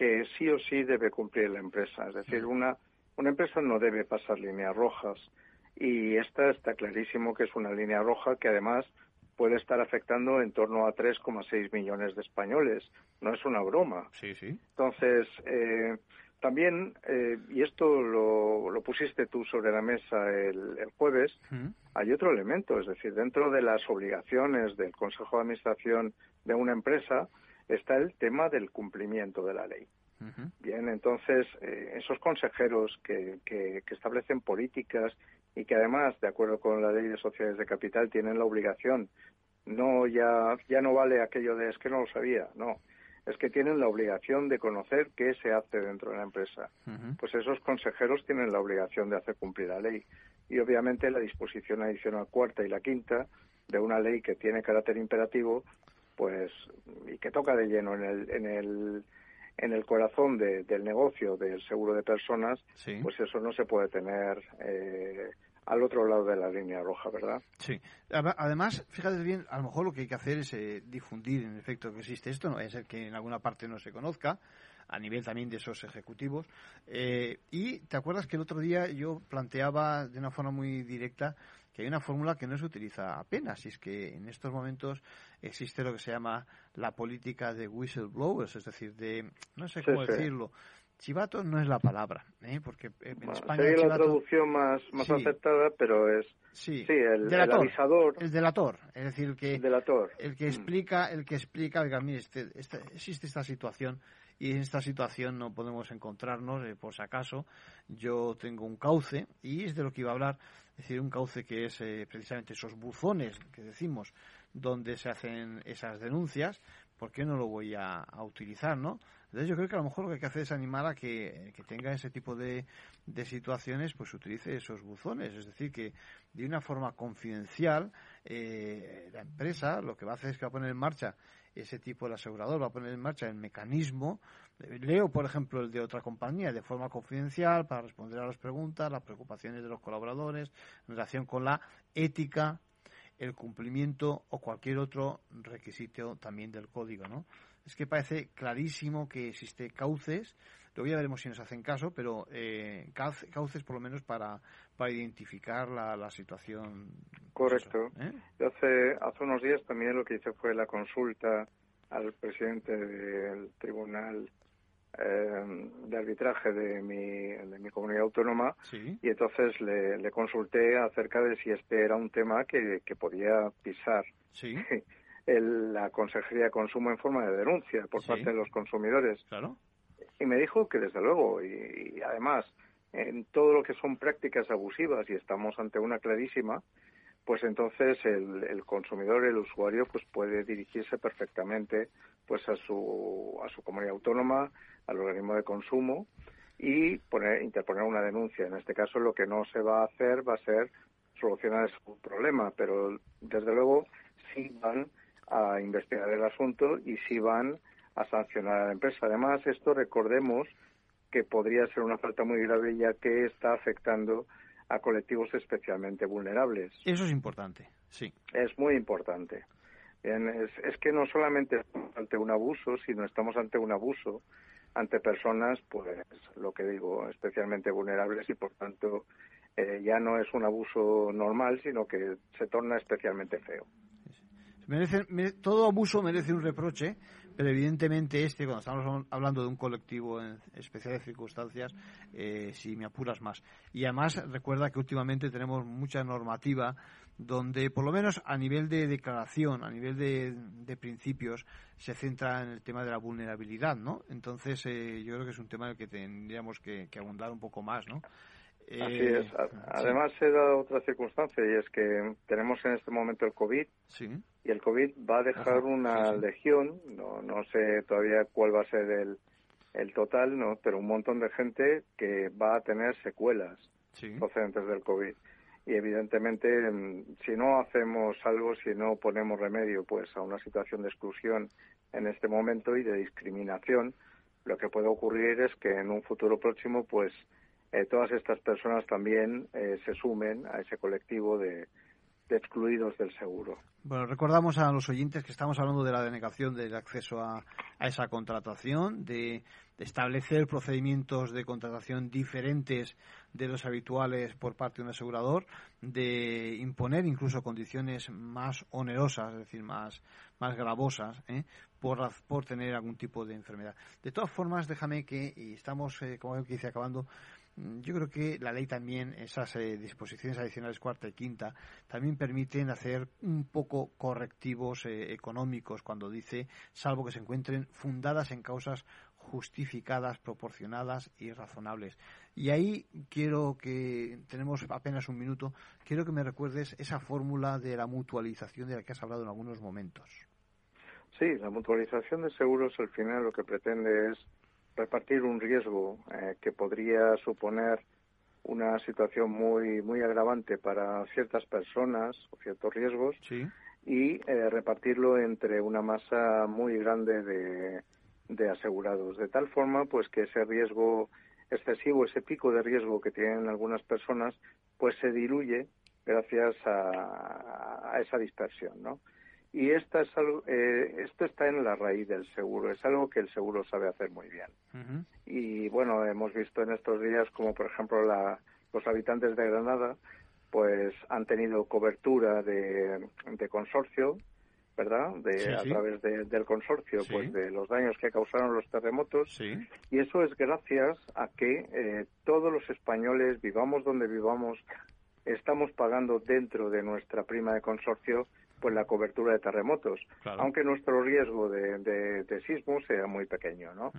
que sí o sí debe cumplir la empresa. Es decir, una, una empresa no debe pasar líneas rojas y esta está clarísimo que es una línea roja que además puede estar afectando en torno a 3,6 millones de españoles. No es una broma. Sí, sí. Entonces, eh, también, eh, y esto lo, lo, pusiste tú sobre la mesa el, el jueves, hay otro elemento, es decir, dentro de las obligaciones del Consejo de Administración de una empresa, está el tema del cumplimiento de la ley. Bien, entonces, eh, esos consejeros que, que, establecen políticas y que además, de acuerdo con la ley de sociedades de capital, tienen la obligación. No ya, ya no vale aquello de es que no lo sabía, no. Es que tienen la obligación de conocer qué se hace dentro de la empresa. Pues esos consejeros tienen la obligación de hacer cumplir la ley. Y obviamente la disposición adicional cuarta y la quinta de una ley que tiene carácter imperativo, pues, y que toca de lleno en el, en el, en el corazón del negocio del seguro de personas, pues eso no se puede tener eh, al otro lado de la línea roja, ¿verdad? Sí. Además, fíjate bien, a lo mejor lo que hay que hacer es eh, difundir en efecto que existe esto, no es ser que en alguna parte no se conozca, a nivel también de esos ejecutivos. Eh, y te acuerdas que el otro día yo planteaba de una forma muy directa que hay una fórmula que no se utiliza apenas, y es que en estos momentos existe lo que se llama la política de whistleblowers, es decir, de, no sé cómo decirlo, Chivato no es la palabra, ¿eh? porque en España sería la traducción más, más aceptada, pero es sí, el, delator, avisador, el delator, es decir, el que el, delator. el que mm. explica, el que explica, oiga, mire, este, existe esta situación y en esta situación no podemos encontrarnos, eh, por si acaso, yo tengo un cauce y es de lo que iba a hablar, es decir, un cauce que es eh, precisamente esos buzones que decimos donde se hacen esas denuncias, ¿por qué no lo voy a, utilizar, no? Entonces yo creo que a lo mejor lo que hay que hacer es animar a que, tenga ese tipo de, de, situaciones, pues utilice esos buzones, es decir, que de una forma confidencial eh, la empresa lo que va a hacer es que va a poner en marcha ese tipo de asegurador, va a poner en marcha el mecanismo, leo por ejemplo el de otra compañía, de forma confidencial para responder a las preguntas, las preocupaciones de los colaboradores en relación con la ética el cumplimiento o cualquier otro requisito también del código, ¿no? Es que parece clarísimo que existe cauces, ya veremos si nos hacen caso, pero eh, cauces por lo menos para, para identificar la, la situación. Correcto. ¿eh? Yo hace, hace unos días también lo que hice fue la consulta al presidente del Tribunal eh, de arbitraje de mi, de mi comunidad autónoma y entonces le, consulté acerca de si este era un tema que, que podía pisar [laughs] el, la Consejería de Consumo en forma de denuncia por parte de los consumidores. Y me dijo que desde luego, y, además en todo lo que son prácticas abusivas y estamos ante una clarísima, pues entonces el, el, consumidor, el usuario, pues puede dirigirse perfectamente pues a su, a su comunidad autónoma, al organismo de consumo y poner, interponer una denuncia. En este caso lo que no se va a hacer va a ser solucionar su problema, pero desde luego sí van a investigar el asunto y sí van a sancionar a la empresa. Además, esto recordemos que podría ser una falta muy grave ya que está afectando a colectivos especialmente vulnerables. Eso es importante, sí. Es muy importante. es, es que no solamente estamos ante un abuso, sino estamos ante un abuso ante personas, pues lo que digo, especialmente vulnerables y por tanto eh, ya no es un abuso normal, sino que se torna especialmente feo. Merece, todo abuso merece un reproche, pero evidentemente este, cuando estamos hablando de un colectivo en especiales circunstancias, eh, si me apuras más. Y además recuerda que últimamente tenemos mucha normativa donde, por lo menos a nivel de declaración, a nivel de, principios, se centra en el tema de la vulnerabilidad, ¿no? Entonces, eh, yo creo que es un tema en el que tendríamos que, que abundar un poco más, ¿no? Así es. Eh, además, se da otra circunstancia y es que tenemos en este momento el COVID y el COVID va a dejar una legión, no, no sé todavía cuál va a ser el, el total, no, pero un montón de gente que va a tener secuelas procedentes del COVID. Y evidentemente, mm, si no hacemos algo, si no ponemos remedio pues a una situación de exclusión en este momento y de discriminación, lo que puede ocurrir es que en un futuro próximo pues eh, todas estas personas también eh, se sumen a ese colectivo de, excluidos del seguro. Bueno, recordamos a los oyentes que estamos hablando de la denegación del acceso a, esa contratación, de, establecer procedimientos de contratación diferentes de los habituales por parte de un asegurador, de imponer incluso condiciones más onerosas, es decir, más, más gravosas, ¿eh? por, por tener algún tipo de enfermedad. De todas formas, déjame que, y estamos, como que dice, acabando, yo creo que la ley también, esas eh, disposiciones adicionales cuarta y quinta, también permiten hacer un poco correctivos eh, económicos cuando dice, salvo que se encuentren fundadas en causas justificadas, proporcionadas y razonables. Y ahí quiero que, tenemos apenas un minuto, quiero que me recuerdes esa fórmula de la mutualización de la que has hablado en algunos momentos. Sí, la mutualización de seguros al final lo que pretende es repartir un riesgo eh, que podría suponer una situación muy muy agravante para ciertas personas o ciertos riesgos y eh, repartirlo entre una masa muy grande de, de asegurados. De tal forma pues que ese riesgo excesivo ese pico de riesgo que tienen algunas personas pues se diluye gracias a, a esa dispersión no y esta es eh, esto está en la raíz del seguro, es algo que el seguro sabe hacer muy bien. Y bueno, hemos visto en estos días como, por ejemplo, la, los habitantes de Granada pues han tenido cobertura de, de consorcio, ¿verdad? De, A través del consorcio, pues de los daños que causaron los terremotos. Y eso es gracias a que eh, todos los españoles, vivamos donde vivamos, estamos pagando dentro de nuestra prima de consorcio pues la cobertura de terremotos, aunque nuestro riesgo de, de, sismo sea muy pequeño, ¿no?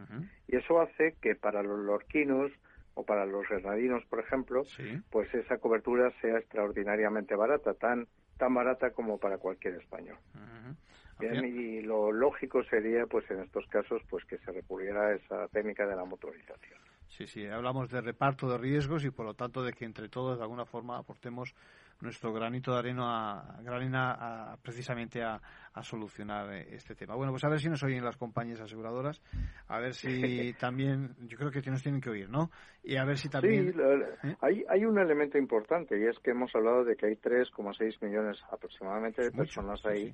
Y eso hace que para los lorquinos o para los granadinos, por ejemplo, pues esa cobertura sea extraordinariamente barata, tan tan barata como para cualquier español. Bien, y lo lógico sería, pues en estos casos, pues que se recurriera a esa técnica de la motorización. Sí, sí, hablamos de reparto de riesgos y por lo tanto de que entre todos de alguna forma aportemos nuestro granito de arena, a, precisamente a, solucionar eh, este tema. Bueno, pues a ver si nos oyen las compañías aseguradoras, a ver si [laughs] también, yo creo que nos tienen que oír, ¿no? Y a ver si también... Sí, ¿eh? hay, hay un elemento importante y es que hemos hablado de que hay 3,6 millones aproximadamente de personas ahí.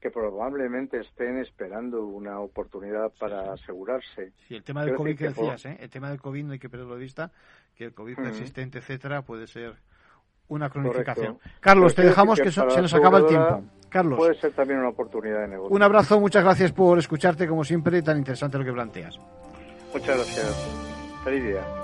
que probablemente estén esperando una oportunidad para asegurarse. Sí, el tema del COVID que decías, ¿eh? el tema del COVID no hay que perderlo de vista, que el COVID persistente, etcétera, puede ser una cronificación. Carlos, te dejamos que, se nos acaba el tiempo. Carlos. Puede ser también una oportunidad de negocio. Un abrazo, muchas gracias por escucharte, como siempre, tan interesante lo que planteas. Muchas gracias. Feliz día.